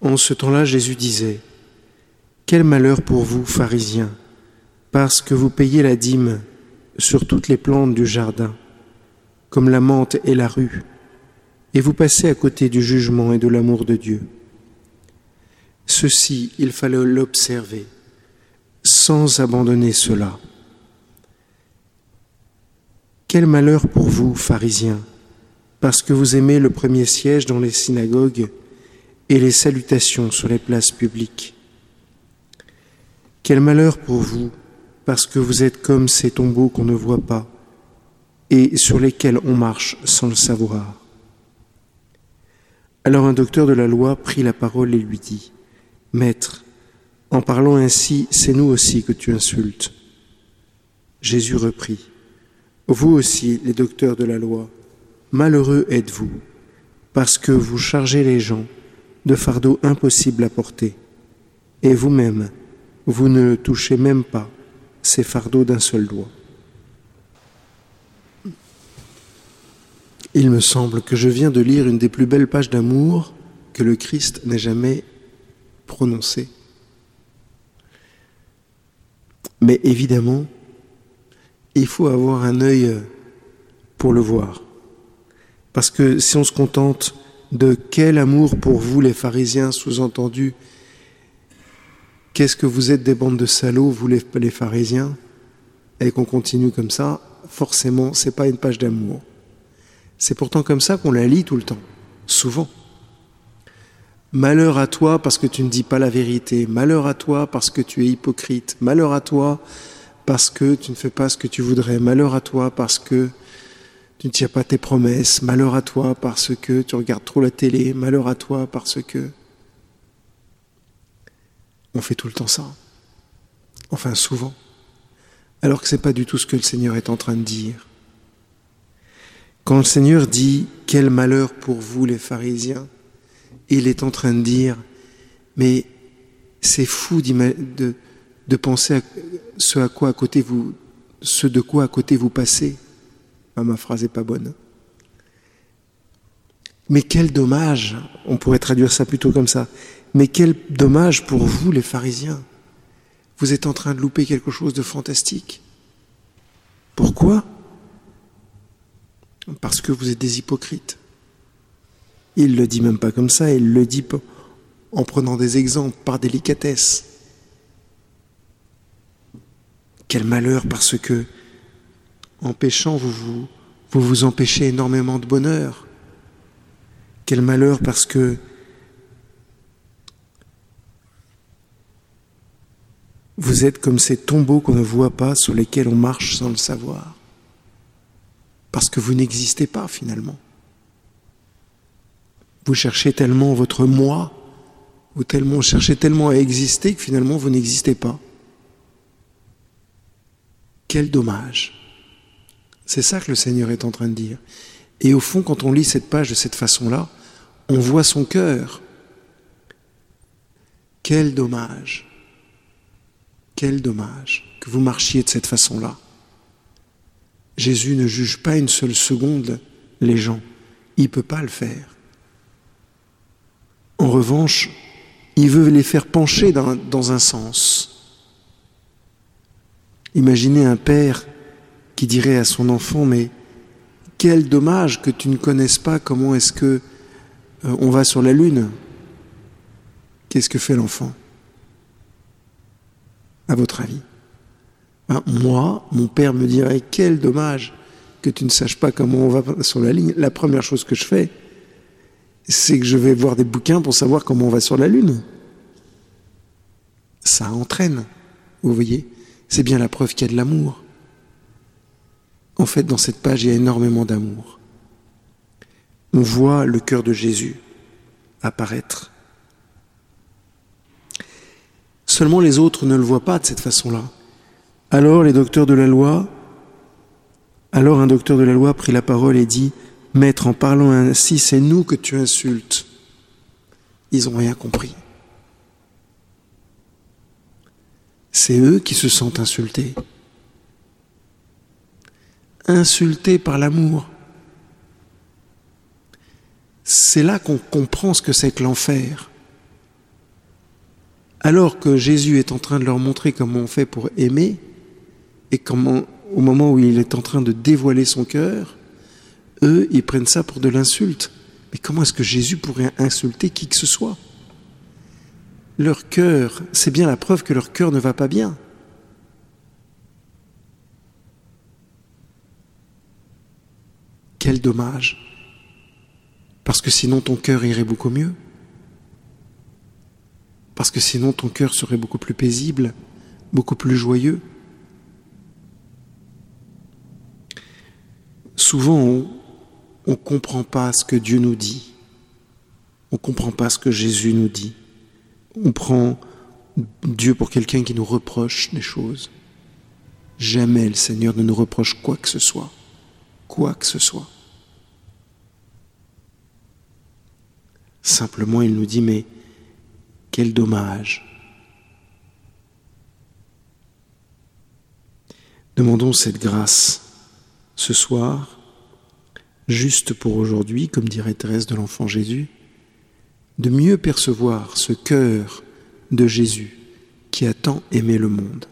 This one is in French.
En ce temps-là, Jésus disait, Quel malheur pour vous, pharisiens, parce que vous payez la dîme sur toutes les plantes du jardin, comme la menthe et la rue, et vous passez à côté du jugement et de l'amour de Dieu. Ceci, il fallait l'observer, sans abandonner cela. Quel malheur pour vous, pharisiens, parce que vous aimez le premier siège dans les synagogues et les salutations sur les places publiques. Quel malheur pour vous, parce que vous êtes comme ces tombeaux qu'on ne voit pas et sur lesquels on marche sans le savoir. Alors un docteur de la loi prit la parole et lui dit, Maître, en parlant ainsi, c'est nous aussi que tu insultes. Jésus reprit, Vous aussi, les docteurs de la loi, malheureux êtes-vous, parce que vous chargez les gens de fardeaux impossibles à porter, et vous-même, vous ne touchez même pas ces fardeaux d'un seul doigt. Il me semble que je viens de lire une des plus belles pages d'amour que le Christ n'ait jamais prononcée. Mais évidemment, il faut avoir un œil pour le voir. Parce que si on se contente de quel amour pour vous les pharisiens, sous-entendu, qu'est-ce que vous êtes des bandes de salauds, vous les, pharisiens, et qu'on continue comme ça, forcément, c'est pas une page d'amour. C'est pourtant comme ça qu'on la lit tout le temps, souvent. Malheur à toi parce que tu ne dis pas la vérité, malheur à toi parce que tu es hypocrite, malheur à toi parce que tu ne fais pas ce que tu voudrais, malheur à toi parce que tu ne tiens pas tes promesses, malheur à toi parce que tu regardes trop la télé, malheur à toi parce que... On fait tout le temps ça. Enfin souvent. Alors que ce n'est pas du tout ce que le Seigneur est en train de dire. Quand le Seigneur dit Quel malheur pour vous les pharisiens, il est en train de dire Mais c'est fou de, de penser à ce à quoi à côté vous, ce de quoi à côté vous passez. Ah, ma phrase n'est pas bonne. Mais quel dommage, on pourrait traduire ça plutôt comme ça, mais quel dommage pour vous les pharisiens. Vous êtes en train de louper quelque chose de fantastique. Pourquoi? Parce que vous êtes des hypocrites. Il ne le dit même pas comme ça, il le dit en prenant des exemples, par délicatesse. Quel malheur parce que en péchant, vous vous, vous vous empêchez énormément de bonheur. Quel malheur parce que vous êtes comme ces tombeaux qu'on ne voit pas, sur lesquels on marche sans le savoir. Parce que vous n'existez pas finalement. Vous cherchez tellement votre moi, vous tellement, cherchez tellement à exister que finalement vous n'existez pas. Quel dommage. C'est ça que le Seigneur est en train de dire. Et au fond, quand on lit cette page de cette façon-là, on voit son cœur. Quel dommage. Quel dommage que vous marchiez de cette façon-là. Jésus ne juge pas une seule seconde les gens. Il ne peut pas le faire. En revanche, il veut les faire pencher dans, dans un sens. Imaginez un père qui dirait à son enfant mais quel dommage que tu ne connaisses pas comment est-ce que euh, on va sur la lune. Qu'est-ce que fait l'enfant? À votre avis? Ben, Moi, mon père me dirait quel dommage que tu ne saches pas comment on va sur la ligne. La première chose que je fais, c'est que je vais voir des bouquins pour savoir comment on va sur la lune. Ça entraîne, vous voyez. C'est bien la preuve qu'il y a de l'amour. En fait, dans cette page, il y a énormément d'amour. On voit le cœur de Jésus apparaître. Seulement les autres ne le voient pas de cette façon-là. Alors les docteurs de la loi, alors un docteur de la loi prit la parole et dit, Maître, en parlant ainsi, c'est nous que tu insultes. Ils n'ont rien compris. C'est eux qui se sentent insultés insulté par l'amour. C'est là qu'on comprend ce que c'est que l'enfer. alors que Jésus est en train de leur montrer comment on fait pour aimer, et comment, au moment où il est en train de dévoiler son cœur, eux, ils prennent ça pour de l'insulte. Mais comment est-ce que Jésus pourrait insulter qui que ce soit? Leur cœur, c'est bien la preuve que leur cœur ne va pas bien. Quel dommage. Parce que sinon ton cœur irait beaucoup mieux. Parce que sinon ton cœur serait beaucoup plus paisible, beaucoup plus joyeux. Souvent, on ne comprend pas ce que Dieu nous dit. On ne comprend pas ce que Jésus nous dit. On prend Dieu pour quelqu'un qui nous reproche des choses. Jamais le Seigneur ne nous reproche quoi que ce soit. Quoi que ce soit. Simplement, il nous dit, mais quel dommage. Demandons cette grâce ce soir, juste pour aujourd'hui, comme dirait Thérèse de l'Enfant Jésus, de mieux percevoir ce cœur de Jésus qui a tant aimé le monde.